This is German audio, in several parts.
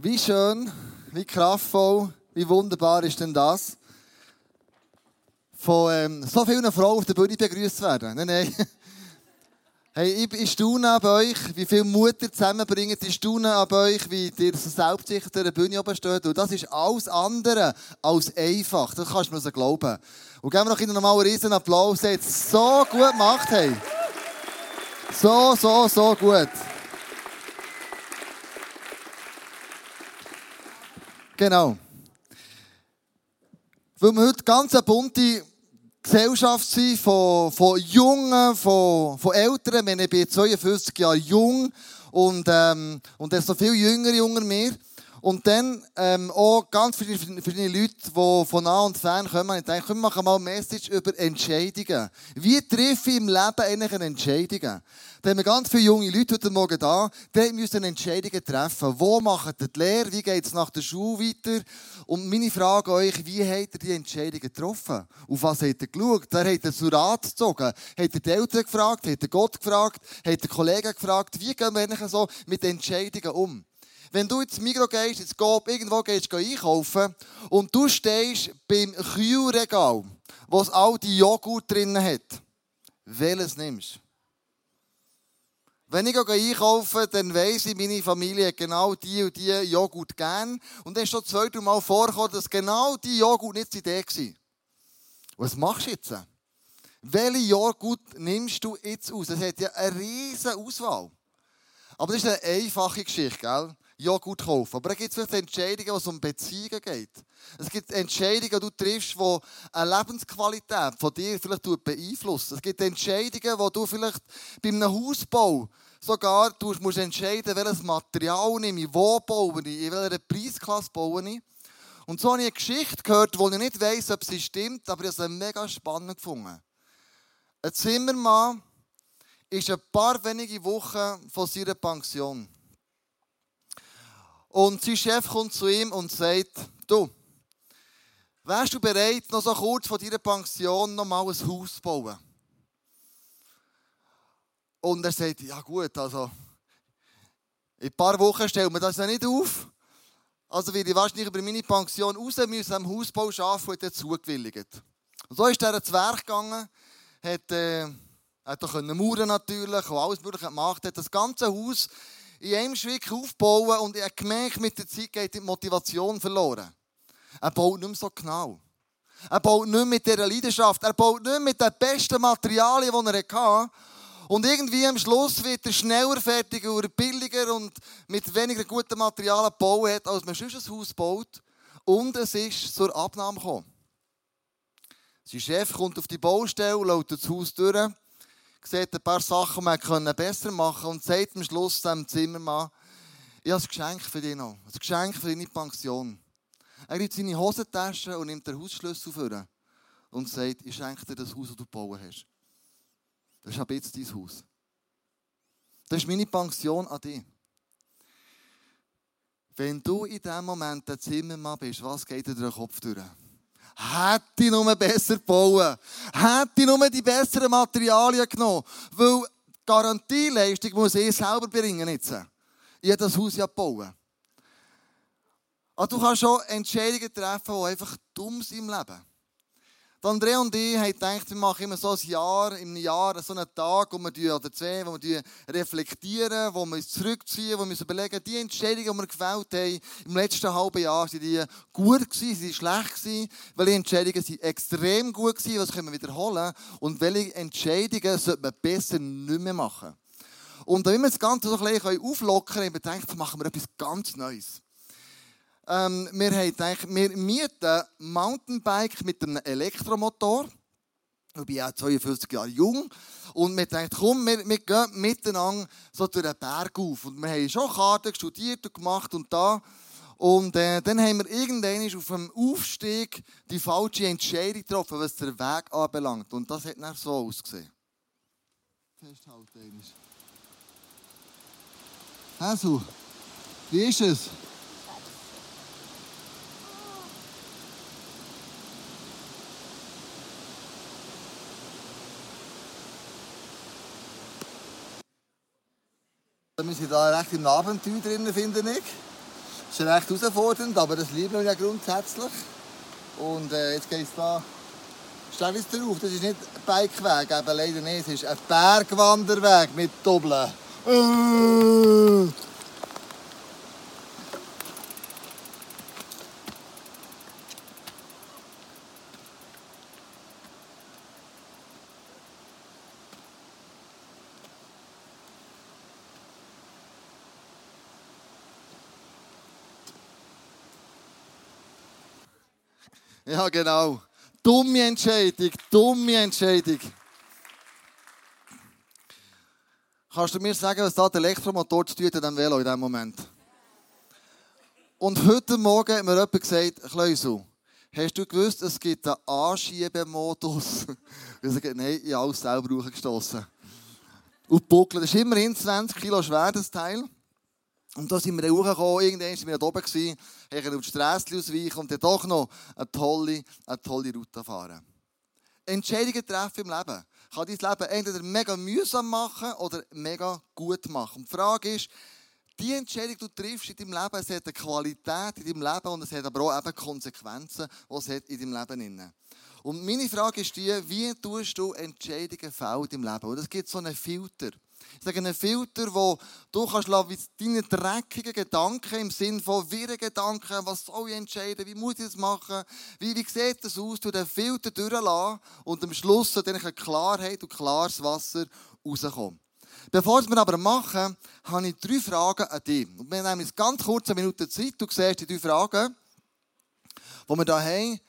Wie schön, wie kraftvoll, wie wunderbar ist denn das, von ähm, so vielen Frauen auf der Bühne begrüßt werden. Nein, nein. Hey, ich, staune an euch, wie viel Mut ihr zusammenbringt. Ich staune an euch, wie ihr so selbstsicher auf der Bühne oben steht. Und das ist alles andere als einfach. Das kannst du mir so glauben. Und geben wir noch einen riesen Applaus. Sie es so gut gemacht. Hey. So, so, so gut. Genau. Weil wir heute ganz eine bunte Gesellschaft sind von, von Jungen, von, von Älteren. Ich bin 52 Jahre jung und, ähm, und er ist noch viel jünger unter mir. Und dann ähm, auch ganz viele, viele Leute, die von nah und fern kommen, ich denke, komm, machen mal Message über Entscheidungen. Wie treffe ich im Leben eigentlich eine Entscheidung? Da haben wir ganz viele junge Leute heute Morgen da, die müssen Entscheidungen treffen. Wo machen die Lehre? Wie geht es nach der Schule weiter? Und meine Frage an euch, wie habt ihr die Entscheidungen getroffen? Auf was habt ihr geschaut? Wer hat ihr zu Rat gezogen? Habt ihr die Eltern gefragt? Habt ihr Gott gefragt? Habt ihr Kollegen gefragt? Wie gehen wir eigentlich so mit Entscheidungen um? Wenn du ins Migro gehst, ins Coop, irgendwo gehst, gehst einkaufen und du stehst beim Kühlregal, wo es all die Joghurt drin hat, welches nimmst du? Wenn ich einkaufe, dann weiss ich, meine Familie hat genau die und die Joghurt gern. Und dann ist schon zwei, drei Mal vorgekommen, dass genau die Joghurt nicht die Idee war. Was machst du jetzt? Welche Joghurt nimmst du jetzt aus? Es hat ja eine riesige Auswahl. Aber das ist eine einfache Geschichte, gell? Joghurt kaufen. Aber da gibt es vielleicht Entscheidungen, wo es um Beziehungen geht. Es gibt Entscheidungen, die du triffst, die eine Lebensqualität von dir vielleicht beeinflussen. Es gibt Entscheidungen, wo du vielleicht bei einem Hausbau sogar du musst entscheiden, welches Material nehme ich, wo baue ich, in welcher Preisklasse baue ich. Und so habe ich eine Geschichte gehört, wo ich nicht weiss, ob sie stimmt, aber ich habe sie mega spannend gefunden. Ein Zimmermann ist ein paar wenige Wochen von seiner Pension. Und sein Chef kommt zu ihm und sagt, du, wärst du bereit, noch so kurz vor deiner Pension noch mal ein Haus zu bauen? Und er sagt, ja gut, also in ein paar Wochen stellen wir das ja nicht auf. Also werde ich wahrscheinlich über meine Pension raus müssen am Hausbau arbeiten und hat zugewilligt. Und so ist er ins Werk gegangen, hat, äh, hat auch Mauern natürlich und alles mögliche gemacht, hat das ganze Haus in einem Schritt aufbauen und ich habe gemerkt, mit der Zeit geht die Motivation verloren. Er baut nicht mehr so genau. Er baut nicht mehr mit dieser Leidenschaft. Er baut nicht mehr mit den besten Materialien, die er hatte. Und irgendwie am Schluss wird er schneller fertig oder billiger und mit weniger guten Materialien bauen hat, als man sonst ein Haus baut. Und es ist zur Abnahme gekommen. Sein Chef kommt auf die Baustelle, läuft das Haus durch sieht ein paar Sachen, die man besser machen können und sagt am Schluss dem Zimmermann, ich habe ein Geschenk für dich noch, ein Geschenk für deine Pension. Er nimmt seine Hosentasche und nimmt den Hausschlüssel vor und sagt, ich schenke dir das Haus, das du gebaut hast. Das ist ab jetzt dein Haus. Das ist meine Pension an dich. Wenn du in diesem Moment der Zimmermann bist, was geht dir durch den Kopf durch? Hätte ich nur besser bauen. Hätte ich nur die besseren Materialien genommen. Weil die Garantieleistung muss ich selber bringen jetzt. Ich habe das Haus ja bauen. Aber du kannst schon Entscheidungen treffen, die einfach dumm sind im Leben. Andrea und ich haben gedacht, wir machen immer so ein Jahr, im Jahr so einen Tag, wo wir, oder zwei, wo wir reflektieren, wo wir uns zurückziehen, wo wir uns überlegen, die Entscheidungen, die wir gefällt haben im letzten halben Jahr, sind die gut gewesen, sind die schlecht gewesen, welche Entscheidungen sind extrem gut gewesen, was können wir wiederholen und welche Entscheidungen sollte man besser nicht mehr machen. Und wenn wir das Ganze so ein bisschen auflockern können, dann machen wir etwas ganz Neues. Ähm, wir haben gedacht, wir mieten Mountainbike mit einem Elektromotor. Ich bin auch 52 Jahre jung. Und wir dachten, komm, wir, wir gehen miteinander so durch den Berg auf. Und wir haben schon Karten studiert und gemacht und da. Und äh, dann haben wir irgendwann auf dem Aufstieg die falsche Entscheidung getroffen, was den Weg anbelangt. Und das hat dann so ausgesehen. Festhalten. Also, wie ist es? Wir sind da recht im Abenteuer drin, finde ich. Das ist recht herausfordernd, aber das lieben wir ja grundsätzlich. Und äh, jetzt geht es da es drauf, das ist nicht ein Bikeweg, eben leider nicht. Es ist ein Bergwanderweg mit Doppeln. Ja, genau. Dumme Entscheidung, dumme Entscheidung. Kannst du mir sagen, was da der Elektromotor zu tun hat an Velo in diesem Moment? Und heute Morgen hat mir jemand gesagt, Kleusel, hast du gewusst, es gibt einen Anschiebemodus? Ich sage, nein, ich habe alles selber gestossen. Und buckeln, das ist immerhin 20 Kilo schwer, das Teil. Und da sind wir dann hochgekommen, irgendwann waren wir da oben, haben auf die Straße ausweichen und dann doch noch eine tolle, eine tolle Route fahren. Entscheidungen treffen im Leben kann dein Leben entweder mega mühsam machen oder mega gut machen. Und die Frage ist, die Entscheidung, die du triffst in deinem Leben, es hat eine Qualität in deinem Leben und es hat aber auch eben Konsequenzen, die es hat in deinem Leben hat. Und meine Frage ist die, wie tust du Entscheidungen fällen in deinem Leben? Und es gibt so einen Filter. Ich sage einen Filter, wo du kannst lassen, deine dreckigen Gedanken im Sinne von wirren Gedanken, was soll ich entscheiden, wie muss ich das machen, wie, wie sieht das aus, du den Filter durchlassen und am Schluss dann Klarheit und klares Wasser rauskommen. Bevor wir aber machen, habe ich drei Fragen an dich. Wir nehmen jetzt ganz kurz eine Minute Zeit. Du siehst die drei Fragen, die wir hier haben.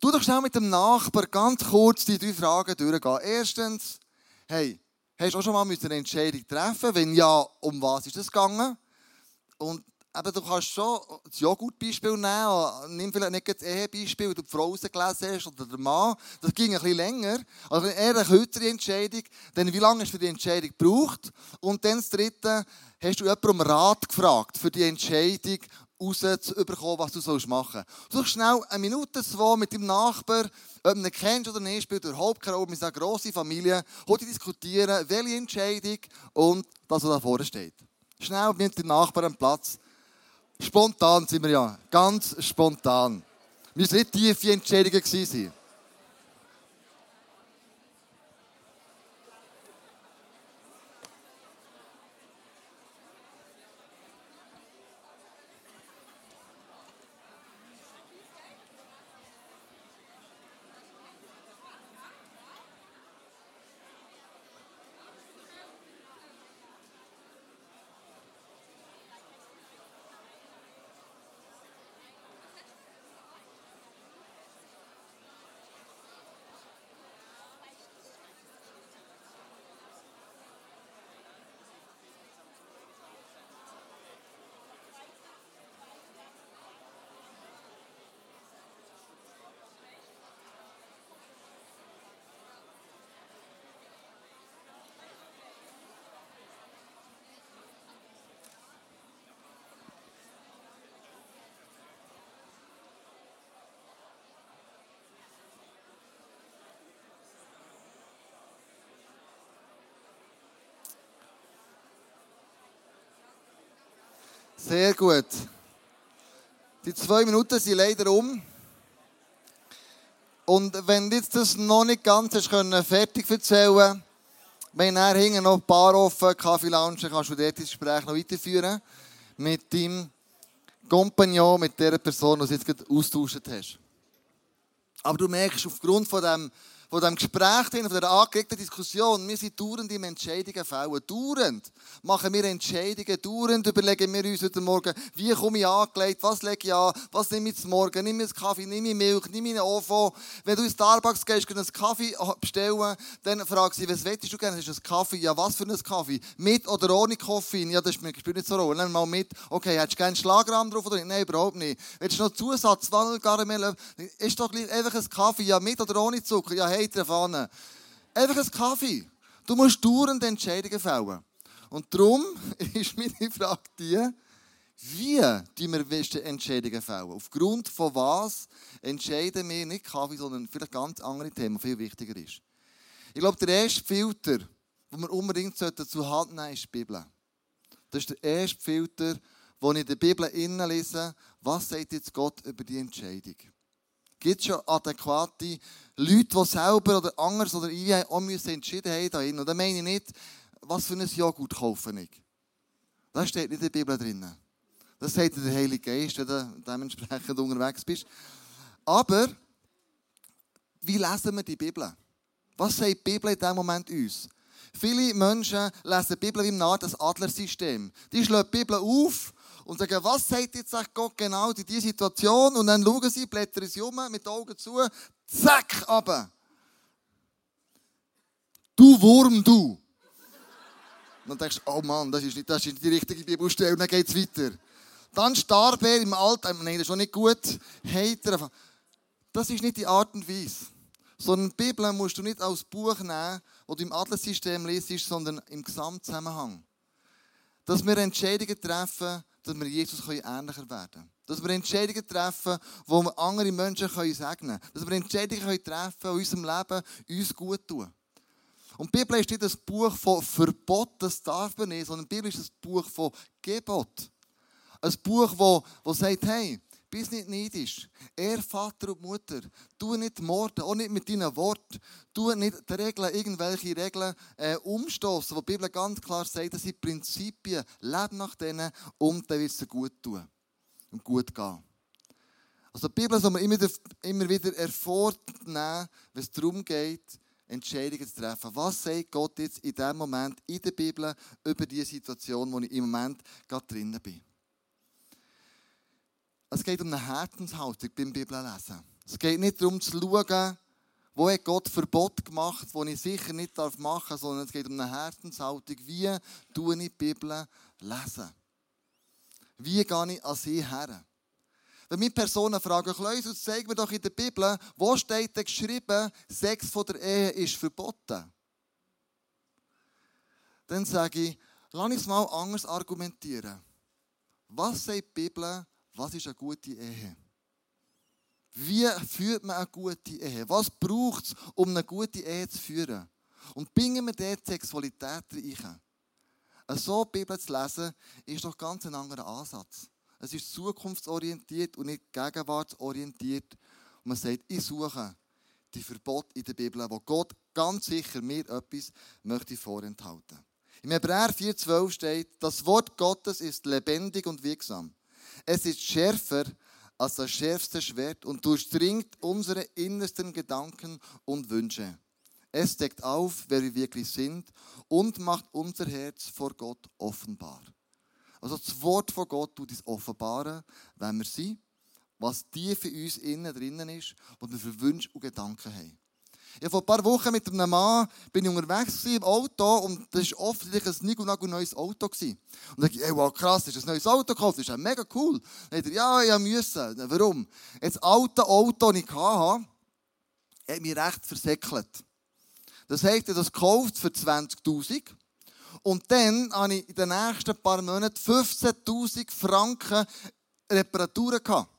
Du doch schnell mit dem Nachbar ganz kurz die drei Fragen durchgehen. Erstens, hey, Hast du auch schon mal eine Entscheidung treffen Wenn ja, um was ist es gegangen? Und eben, du kannst schon das Joghurt-Beispiel nehmen. Nimm vielleicht nicht das Ehebeispiel, weil du die Frau rausgelesen hast oder der Mann. Das ging ein bisschen länger. Also eher eine kürzere Entscheidung. Dann, wie lange hast du für die Entscheidung gebraucht? Und dann das Dritte, hast du jemanden um Rat gefragt für die Entscheidung rauszubekommen, was du machen sollst. Du schnell eine Minute, zwei mit deinem Nachbar, ob du ihn kennst oder nicht, spielt überhaupt keine Rolle. Wir sind eine grosse Familie. Heute diskutieren, welche Entscheidung und das, was da vorne steht. Schnell mit dem Nachbarn am Platz. Spontan sind wir ja. Ganz spontan. Wir müssen nicht tiefe Entscheidungen gewesen Sehr gut. Die zwei Minuten sind leider um. Und wenn du das noch nicht ganz hast können, fertig erzählen wenn er hinten noch ein paar offen, Kaffee Lounge, kannst du dort das Gespräch noch weiterführen. Mit deinem Kompagnon, mit der Person, die du jetzt gerade austauscht hast. Aber du merkst, aufgrund von dem von diesem Gespräch, von dieser angeregten Diskussion, wir sind dauernd im Entscheidungen fällen. Dauernd machen wir Entscheidungen, dauernd überlegen wir uns heute Morgen, wie komme ich angelegt, was lege ich an, was nehme ich zum Morgen, nehme ich einen Kaffee, nehme ich Milch, nehme ich einen OVO. Wenn du in Starbucks gehst, einen Kaffee bestellen, dann fragst du was willst du gerne? Ist ein Kaffee? Ja, was für ein Kaffee? Mit oder ohne Koffein? Ja, das spielt nicht so eine Rolle. Nimm mal mit. Okay, hättest du gerne einen Schlagrahmen drauf oder nicht? Nein, überhaupt nicht. Willst du noch Zusatz, Vanillegaramell? Ist doch einfach ein Kaffee. Ja, mit oder ohne Zucker? Ja, hey, Meter vorne. Einfach ein Kaffee. Du musst dauernd Entscheidungen fällen. Und darum ist meine Frage die, wie die wir besten Entscheidungen fällen? Aufgrund von was entscheiden wir nicht Kaffee, sondern vielleicht ganz andere Themen, viel wichtiger ist. Ich glaube, der erste Filter, den wir unbedingt Hand nehmen sollten, ist die Bibel. Das ist der erste Filter, wo ich in der Bibel lese, was sagt jetzt Gott über die Entscheidung? Gibt es schon adäquate Leute, die selber oder anders oder ich auch müssen entschieden haben dahin? Und dann meine ich nicht, was für ein Joghurt kaufe ich. Das steht nicht in der Bibel drin. Das sagt der Heilige Geist, wenn du dementsprechend unterwegs bist. Aber, wie lesen wir die Bibel? Was sagt die Bibel in diesem Moment uns? Viele Menschen lesen die Bibel im das Adlersystem. Die schlagen die Bibel auf und sagen, was sagt jetzt Gott genau in dieser Situation? Und dann schauen sie, blättern sie um, mit den Augen zu, zack, aber. Du Wurm, du. Und dann denkst du, oh Mann, das ist nicht, das ist nicht die richtige Bibelstelle. Und dann geht es weiter. Dann starb er im Alter. Nein, das ist schon nicht gut. Heiter. Das ist nicht die Art und Weise. Sondern die Bibel musst du nicht als Buch nehmen, das du im Adlersystem liest, sondern im Gesamtzusammenhang. Dass wir Entscheidungen treffen, dass wir Jesus ähnlicher werden können. Dass wir Entscheidungen treffen, wo wir andere Menschen segnen können. Dass wir Entscheidungen treffen, die in unserem Leben uns gut tun. Und die Bibel ist nicht ein Buch von Verbot, das darf man nicht, sondern die Bibel ist ein Buch von Gebot. Ein Buch, wo, wo sagt, hey, bist nicht neidisch. Er, Vater und Mutter, tu nicht morden, auch nicht mit deinen Worten. Tu nicht die Regeln, irgendwelche Regeln äh, umstoßen, wo die Bibel ganz klar sagt, das sind Prinzipien. Lebe nach denen und dann wird es gut tun und gut gehen. Also die Bibel soll man immer, immer wieder hervornehmen, wenn es darum geht, Entscheidungen zu treffen. Was sagt Gott jetzt in diesem Moment in der Bibel über die Situation, wo ich im Moment gerade drinnen bin? Es geht um eine Herzenshaltung beim Bibellesen. Es geht nicht darum zu schauen, wo hat Gott Verbot gemacht, wo ich sicher nicht machen darf, sondern es geht um eine Herzenshaltung. Wie tue ich die Bibel lesen? Wie gehe ich an sie her? Wenn mich Personen fragen, Kleus, zeig mir doch in der Bibel, wo steht denn geschrieben, Sex von der Ehe ist verboten? Dann sage ich, lass uns mal anders argumentieren. Was sagt die Bibel was ist eine gute Ehe? Wie führt man eine gute Ehe? Was braucht es, um eine gute Ehe zu führen? Und bringen wir dort Sexualität rein? So die Bibel zu lesen, ist doch ganz ein anderer Ansatz. Es ist zukunftsorientiert und nicht gegenwartsorientiert. Und man sagt, ich suche die Verbote in der Bibel, wo Gott ganz sicher mir etwas möchte vorenthalten. Im Hebräer 4,12 steht, das Wort Gottes ist lebendig und wirksam. Es ist schärfer als das schärfste Schwert und durchdringt unsere innersten Gedanken und Wünsche. Es deckt auf, wer wir wirklich sind und macht unser Herz vor Gott offenbar. Also das Wort von Gott tut uns offenbaren, wenn wir sind, was tief in uns innen drinnen ist und wir für Wünsche und Gedanken haben. Ich vor ein paar Wochen mit einem Mann bin ich unterwegs im Auto und das war offensichtlich ein Nigel neues Auto. Und dann dachte ich, ey, wow, krass, ist ein neues Auto gekauft, das ist ja mega cool. Dann dachte ich, ja, ich musste. Warum? Das alte Auto, das ich hatte, hat mich recht versäckelt. Das heisst, ich das gekauft für 20'000 und dann habe ich in den nächsten paar Monaten 15'000 Franken Reparaturen gehabt.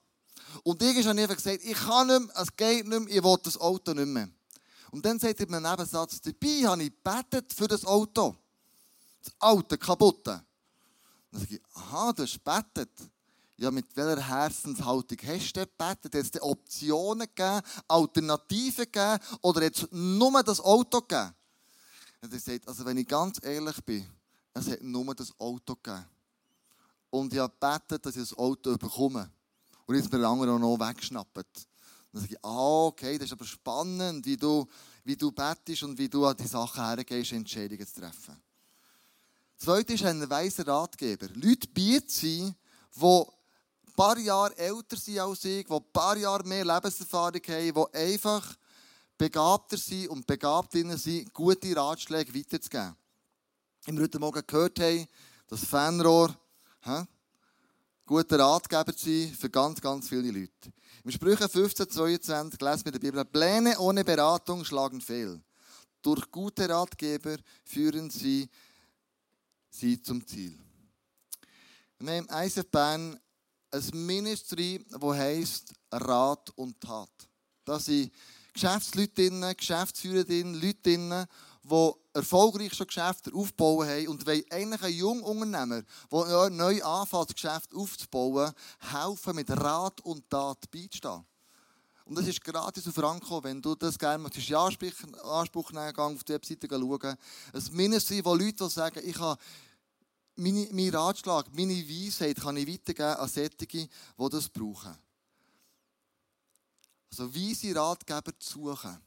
Und ich habe einfach gesagt, ich kann nicht mehr, es geht nicht mehr, ich will das Auto nicht mehr. Und dann sagt er im Nebensatz, dabei habe ich gebetet für das Auto. Das alte, kaputte. Dann sage ich, aha, du hast gebetet. Ja, mit welcher Herzenshaltung hast du gebetet? Hat es Optionen gegeben, Alternativen gegeben oder hat es nur das Auto gegeben? Und er sagt, also wenn ich ganz ehrlich bin, es hat nur das Auto gegeben. Und ich habe gebetet, dass ich das Auto bekomme. Und jetzt mir der andere noch weggeschnappt. Dann sage ich, ah, okay, das ist aber spannend, wie du, wie du bettest und wie du an die Sachen hergehst, Entscheidungen zu treffen. Zweitens ist ein weiser Ratgeber. Leute bieten sie, die ein paar Jahre älter sind als ich, die ein paar Jahre mehr Lebenserfahrung haben, die einfach begabter sind und begabt sind, gute Ratschläge weiterzugeben. Im heute Morgen gehört haben, das Fanrohr, hä, guter Ratgeber zu sein für ganz, ganz viele Leute. Im Sprüche 15, 22 lesen wir in der Bibel, Pläne ohne Beratung schlagen fehl. Durch gute Ratgeber führen sie sie zum Ziel. Wir haben im ISF Bern ein Ministry, das heisst Rat und Tat. Da sind Geschäftsleute drin, Geschäftsführer Leute die erfolgreich schon Geschäfte aufbauen haben und wollen eigentlich einen jungen Unternehmer, der neu anfängt, das Geschäft aufzubauen, helfen, mit Rat und Tat beizustehen. Und das ist gratis auf Franco, wenn du das gerne möchtest, in Anspruch nehmen, auf die Webseite schauen. Es Ministry, wo Leute sagen, ich habe meine, mein Ratschlag, meine Weisheit kann ich weitergeben an solche, die das brauchen. Also weise Ratgeber zu suchen.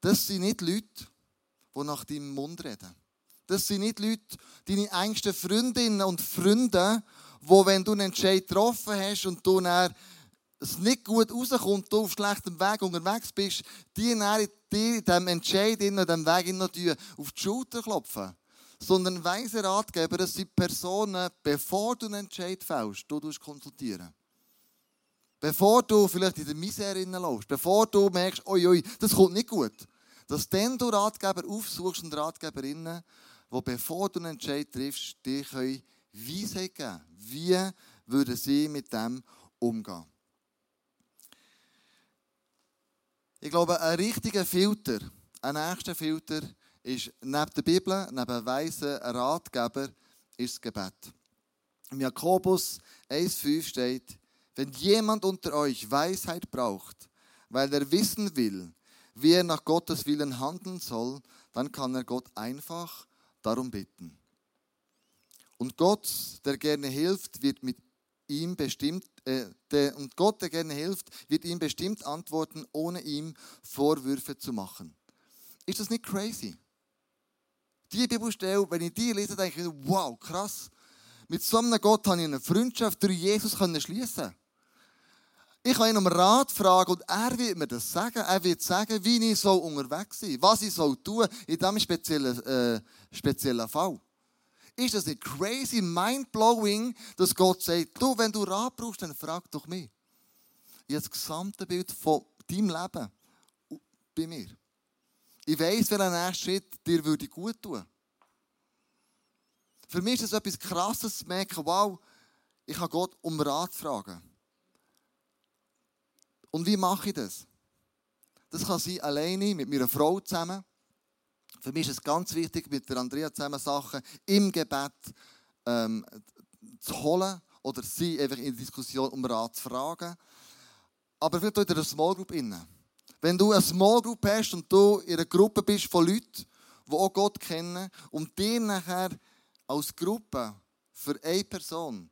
Das sind nicht Leute, die nach deinem Mund reden. Das sind nicht Leute, deine engsten Freundinnen und Freunde, wo wenn du einen Entscheid getroffen hast und du es nicht gut rauskommt, du auf schlechtem Weg unterwegs bist, die dann dir diesem Entscheid, in diesem Weg noch auf die Schulter klopfen. Sondern weise Ratgeber, das sind Personen, bevor du einen Entscheid fällst, du konsultieren. Bevor du vielleicht in der Misere läufst, bevor du merkst, oi, oi, das kommt nicht gut. Dass dann du Ratgeber aufsuchst und Ratgeberinnen, die bevor du einen Entscheid triffst, dir Weisheit geben Wie würden sie mit dem umgehen? Ich glaube, ein richtiger Filter, ein nächster Filter, ist neben der Bibel, neben weisen Ratgeber, ist das Gebet. Im Jakobus 1,5 steht, wenn jemand unter euch Weisheit braucht, weil er wissen will, wie er nach Gottes Willen handeln soll, dann kann er Gott einfach darum bitten. Und Gott, der gerne hilft, wird mit ihm bestimmt, äh, der, und Gott, der gerne hilft, wird ihm bestimmt antworten, ohne ihm Vorwürfe zu machen. Ist das nicht crazy? Die Bibelstelle, wenn ich die lese, denke ich, wow, krass. Mit so einem Gott habe ich eine Freundschaft durch Jesus schließen. Ich kann ihn um Rat fragen und er wird mir das sagen. Er wird sagen, wie ich so unterwegs sein soll, was ich soll tun in diesem speziellen, äh, speziellen Fall. Ist das nicht crazy, mind-blowing, dass Gott sagt, du, wenn du Rat brauchst, dann frag doch mich. Ich habe das gesamte Bild von deinem Leben bei mir. Ich weiß, welcher nächste Schritt dir würde gut tun. Für mich ist es etwas Krasses zu merken, wow, ich kann Gott um Rat fragen. Und wie mache ich das? Das kann sein, alleine, mit meiner Frau zusammen. Für mich ist es ganz wichtig, mit der Andrea zusammen Sachen im Gebet ähm, zu holen oder sie einfach in der Diskussion um Rat zu fragen. Aber vielleicht auch in einer Small Group. Wenn du eine Small Group hast und du in einer Gruppe bist von Leuten, die auch Gott kennen und dir nachher als Gruppe für eine Person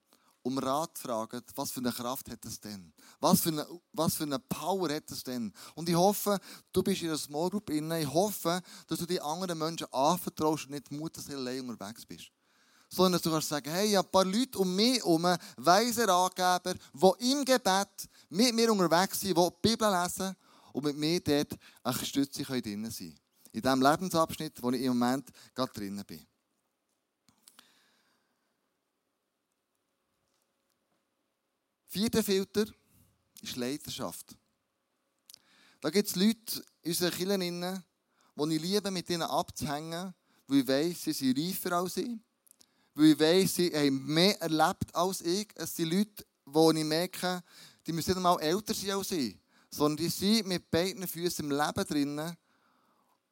um Rat fragen, was für eine Kraft hat es denn? Was für, eine, was für eine Power hat es denn? Und ich hoffe, du bist in einer Small Group inne. Ich hoffe, dass du die anderen Menschen anvertraust und nicht mutig allein unterwegs bist. Sondern dass du kannst sagen, hey, ich habe ein paar Leute um mich herum, weise Ratgeber, die im Gebet mit mir unterwegs sind, die die Bibel lesen und mit mir dort eine Stütze drin sein können. In diesem Lebensabschnitt, wo ich im Moment gerade drinnen bin. Vierter Filter ist Leiterschaft. Da gibt es Leute in unseren Kirchen, die ich liebe, mit ihnen abzuhängen, weil ich weiss, sie sind reifer als ich. Weil ich weiss, sie haben mehr erlebt als ich. Es sind Leute, die ich merke, die müssen nicht einmal älter sein als ich, sondern die sind mit beiden Füßen im Leben drinnen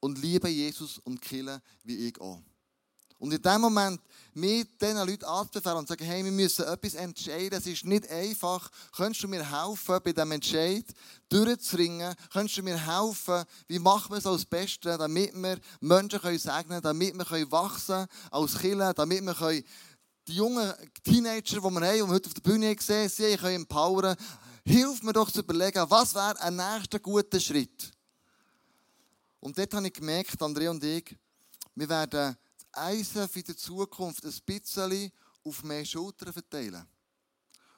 und lieben Jesus und killen wie ich auch. Und in dem Moment mit diesen Leuten anzubefehlen und zu sagen, hey, wir müssen etwas entscheiden, es ist nicht einfach. Könntest du mir helfen, bei diesem Entscheid durchzuringen? Könntest du mir helfen, wie machen wir es als Beste, damit wir Menschen können segnen können, damit wir wachsen als Kinder, damit wir können die jungen Teenager, die wir haben, wir heute auf der Bühne gesehen sie können empowern. Hilf mir doch zu überlegen, was wäre ein nächster guter Schritt? Und dort habe ich gemerkt, André und ich, wir werden ISAF in der Zukunft ein bisschen auf mehr Schultern verteilen.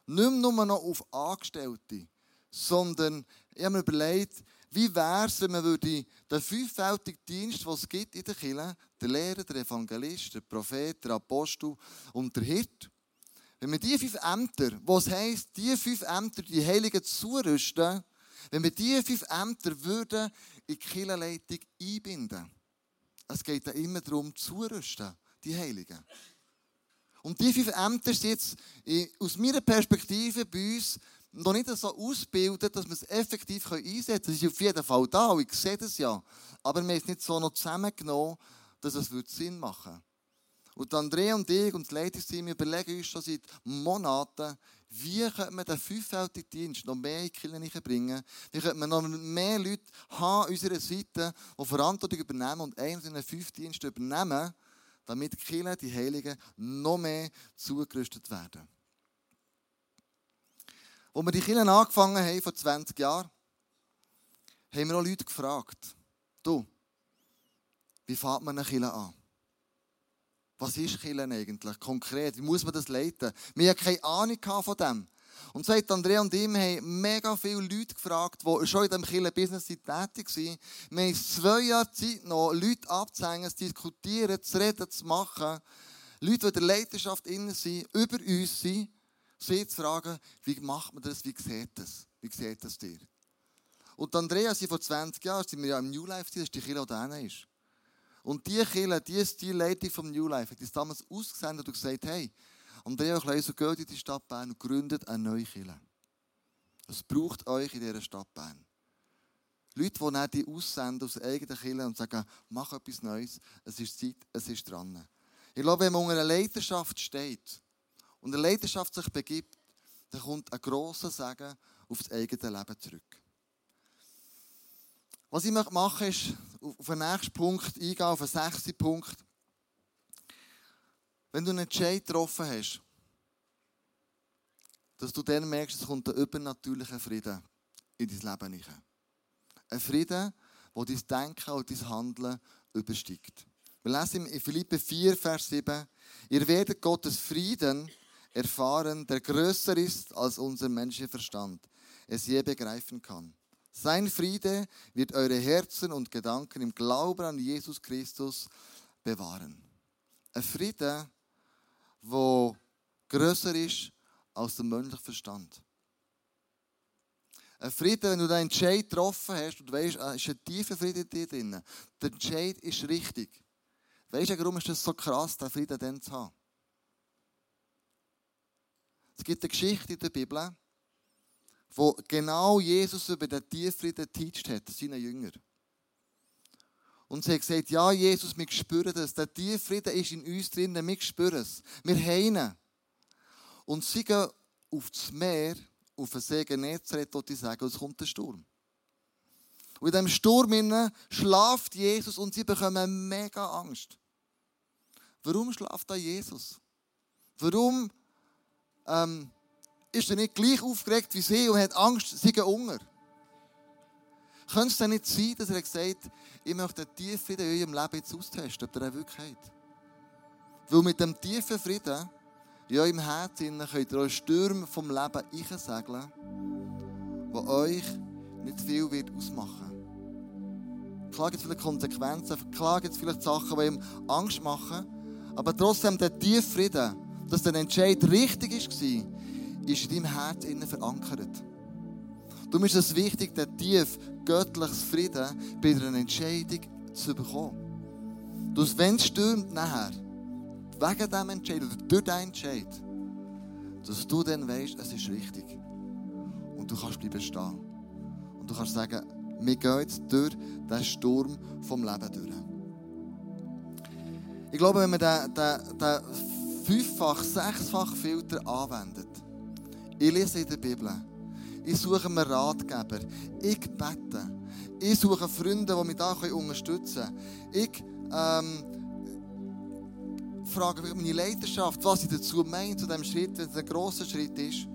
Nicht nur noch auf Angestellte, sondern ich habe mir überlegt, wie wäre es, wenn man den fünffältigen Dienst, den es gibt in der Kirche, der Lehrer, der Evangelist, der Prophet, der Apostel und der Hirt, wenn wir diese fünf Ämter, was heisst, diese fünf Ämter, die Heiligen zurüsten, wenn wir diese fünf Ämter würden in die Kirchenleitung einbinden würden, es geht ja immer darum, zurüsten, die Heiligen. Und die fünf Ämter sind jetzt aus meiner Perspektive bei uns noch nicht so ausgebildet, dass wir es effektiv einsetzen können. Es ist auf jeden Fall da, ich sehe das ja. Aber wir haben es nicht so noch zusammengenommen, dass es Sinn machen würde. Und Andrea und ich und das Leitungsteam überlegen uns schon seit Monaten, wie könnte man den fünffältigen Dienst noch mehr in die Kirche bringen? Wie könnte man noch mehr Leute haben an unserer Seite, die Verantwortung übernehmen und einen von den fünf Diensten übernehmen, damit die Kirche, die Heiligen, noch mehr zugerüstet werden. Als wir die Kirche angefangen haben, vor 20 Jahren, haben wir auch Leute gefragt, du, wie fährt man eine Kirche an? Was ist Killen eigentlich konkret? Wie muss man das leiten? Wir hatten keine Ahnung von dem. Und hat Andrea und ich haben mega viele Leute gefragt, die schon in diesem Killen-Business tätig waren. Wir haben zwei Jahre Zeit noch, Leute abzuhängen, zu diskutieren, zu reden, zu machen. Leute, die in der Leidenschaft innen sind, über uns sind, sie zu fragen, wie macht man das, wie sieht das? Wie sieht das dir? Und Andrea, sie vor 20 Jahren, sind wir ja im New Life, das ist die Kirche, die ist. Und die Kirche, die Stilleitung vom New Life, hat uns damals ausgesendet und gesagt, hey, Andrea Kleiser, geht in die Stadt Bern und gründet eine neue Kirche. Es braucht euch in dieser Stadt Bern. Leute, die dann die aussenden aus eigenen Kirche und sagen, mach etwas Neues, es ist Zeit, es ist dran. Ich glaube, wenn man unter einer Leiterschaft steht und eine Leiterschaft sich begibt, dann kommt ein grosser Segen auf das eigene Leben zurück. Was ich machen möchte, ist auf den nächsten Punkt eingehen, auf den sechsten Punkt. Wenn du einen Entscheid getroffen hast, dass du dann merkst, es kommt ein übernatürlicher Frieden in dein Leben hinein. Ein Frieden, der dein Denken und dein Handeln übersteigt. Wir lesen in Philippe 4, Vers 7, ihr werdet Gottes Frieden erfahren, der größer ist, als unser menschlicher Verstand es je begreifen kann. Sein Friede wird eure Herzen und Gedanken im Glauben an Jesus Christus bewahren. Ein Friede, der größer ist als der menschliche Verstand. Ein Friede, wenn du deinen Entscheid getroffen hast und weißt, es ist ein tiefer Friede in dir drin. Der Entscheid ist richtig. Weißt du, warum ist das so krass, den Frieden dann zu haben? Es gibt eine Geschichte in der Bibel, wo genau Jesus über den Tieffrieden geteacht hat, seinen Jünger. Und sie hat gesagt, ja Jesus, wir spüren das, der Tieffrieden ist in uns drinnen, wir spüren es. Wir heinen. Und sie gehen auf das Meer, auf den See Genezareth, dort sagen, und es kommt ein Sturm. Und in diesem Sturm schlaft Jesus und sie bekommen mega Angst. Warum schlaft da Jesus? Warum ähm, ist er nicht gleich aufgeregt wie sie und hat Angst, sie gehen unter? Könnte es denn nicht sein, dass er gesagt ich möchte den tiefen Frieden in eurem Leben jetzt austesten, ob ihr ihn wirklich habt? Weil mit dem tiefen Frieden in eurem Herzen könnt ihr euch Stürme vom Leben einsegeln, die euch nicht viel wird ausmachen Klar gibt es vielleicht Konsequenzen, klar gibt es vielleicht Sachen, die ihm Angst machen, aber trotzdem der tiefe Frieden, dass der Entscheid richtig war, ist in deinem Herz innen verankert. Du ist es wichtig, den tief göttlichen Frieden bei einer Entscheidung zu bekommen. Du, wenn es stürmt nachher, wegen diesem Entscheid oder durch diesen Entscheid, dass du dann weißt, es ist richtig. Und du kannst bleiben stehen. Und du kannst sagen, wir gehen jetzt durch den Sturm vom Leben durch. Ich glaube, wenn man den, den, den fünffach, sechsfach Filter anwendet, ich lese in der Bibel. Ich suche mir Ratgeber. Ich bete. Ich suche Freunde, die mich da unterstützen können. Ich ähm, frage meine Leidenschaft, was ich dazu meine, zu diesem Schritt, wenn es ein grosser Schritt ist.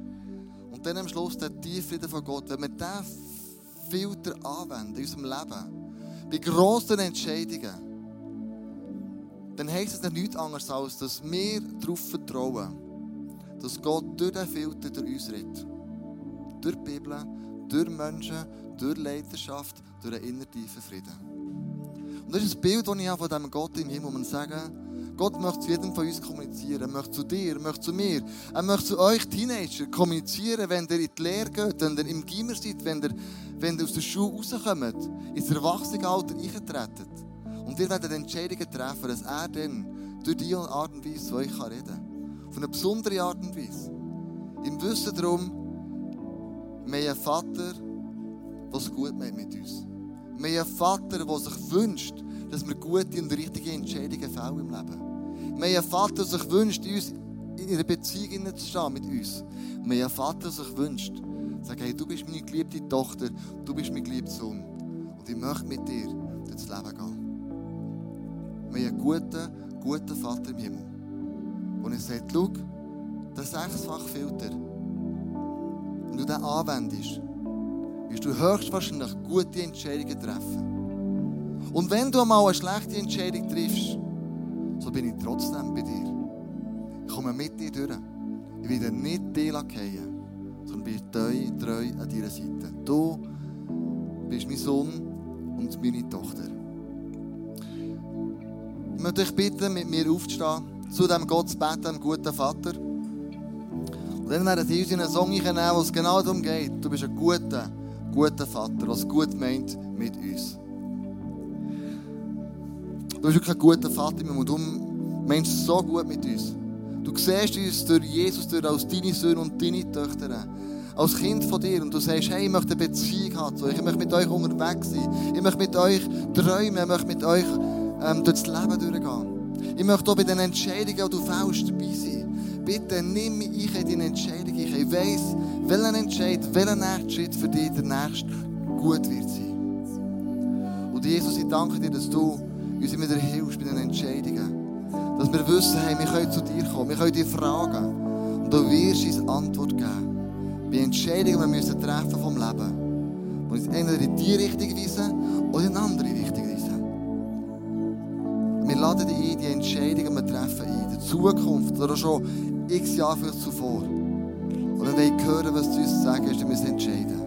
Und dann am Schluss der Tieffrieden von Gott. Wenn wir diesen Filter anwenden in unserem Leben, bei grossen Entscheidungen, dann heisst es nichts anderes, als dass wir darauf vertrauen dass Gott durch den Filter durch uns redet. Durch die Bibel, durch Menschen, durch Leidenschaft, durch einen innertiefen Frieden. Und das ist das Bild, das ich habe von diesem Gott im Himmel, wo man sagen, Gott möchte zu jedem von uns kommunizieren. Er möchte zu dir, er möchte zu mir. Er möchte zu euch Teenager kommunizieren, wenn ihr in die Lehre geht, wenn ihr im Gimmer seid, wenn ihr, wenn ihr aus der Schule rauskommt, ins Erwachsenenalter eintretet. Und ihr werdet Entscheidungen treffen, dass er dann durch diese Art und Weise zu euch reden kann. Auf eine besondere Art und Weise. Im Wissen darum, wir haben einen Vater, der es gut macht mit uns. Wir haben einen Vater, der sich wünscht, dass wir gute und richtige Entscheidungen fällen im Leben. Wir haben einen Vater, der sich wünscht, uns in einer Beziehung zu stehen mit uns. Wir haben einen Vater, der sich wünscht, sagen, hey, du bist meine geliebte Tochter, du bist mein geliebter Sohn. Und ich möchte mit dir durchs Leben gehen. Wir haben einen guten, guten Vater im Himmel. Und er sagt, schau, der sechsfache Filter, wenn du den anwendest, wirst du höchstwahrscheinlich gute Entscheidungen treffen. Und wenn du einmal eine schlechte Entscheidung triffst, so bin ich trotzdem bei dir. Ich komme mit dir durch. Ich werde nicht dir fallen, sondern bin treu, treu an deiner Seite. Du bist mein Sohn und meine Tochter. Ich möchte euch bitten, mit mir aufzustehen, zu dem Gott zu beten, dem guten Vater. Und dann werden sie uns in einen Song nehmen, wo es genau darum geht. Du bist ein guter, guter Vater, was gut meint mit uns. Du bist wirklich ein guter Vater und du meinst so gut mit uns. Du siehst uns durch Jesus durch als deine Söhne und deine Töchter. Als Kind von dir. Und du sagst, hey, ich möchte eine Beziehung haben. Ich möchte mit euch unterwegs sein. Ich möchte mit euch träumen. Ich möchte mit euch ähm, durchs Leben durchgehen. Ich möchte auch bei den Entscheidungen, die du fällst, dabei sein. Bitte nimm mich in deine Entscheidung. Ich weiss, welcher Entscheid, welcher nächste Schritt für dich der nächste gut wird sein. Und Jesus, ich danke dir, dass du uns immer wieder hilfst bei den Entscheidungen. Dass wir wissen, hey, wir können zu dir kommen, wir können dir fragen. Und du wirst uns Antwort geben. Bei Entscheidungen, die wir müssen treffen vom Leben. Und uns entweder in die Richtung weisen oder in eine andere Richtung weisen. Wir laden dich ein, Entscheidungen, wir treffen. In der Zukunft oder schon x Jahre zuvor. Und wir wollen hören, was du uns sagen hast, wir müssen entscheiden.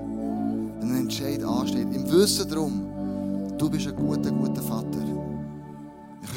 Wenn ein Entscheid ansteht, im Wissen darum, du bist ein guter, guter Vater.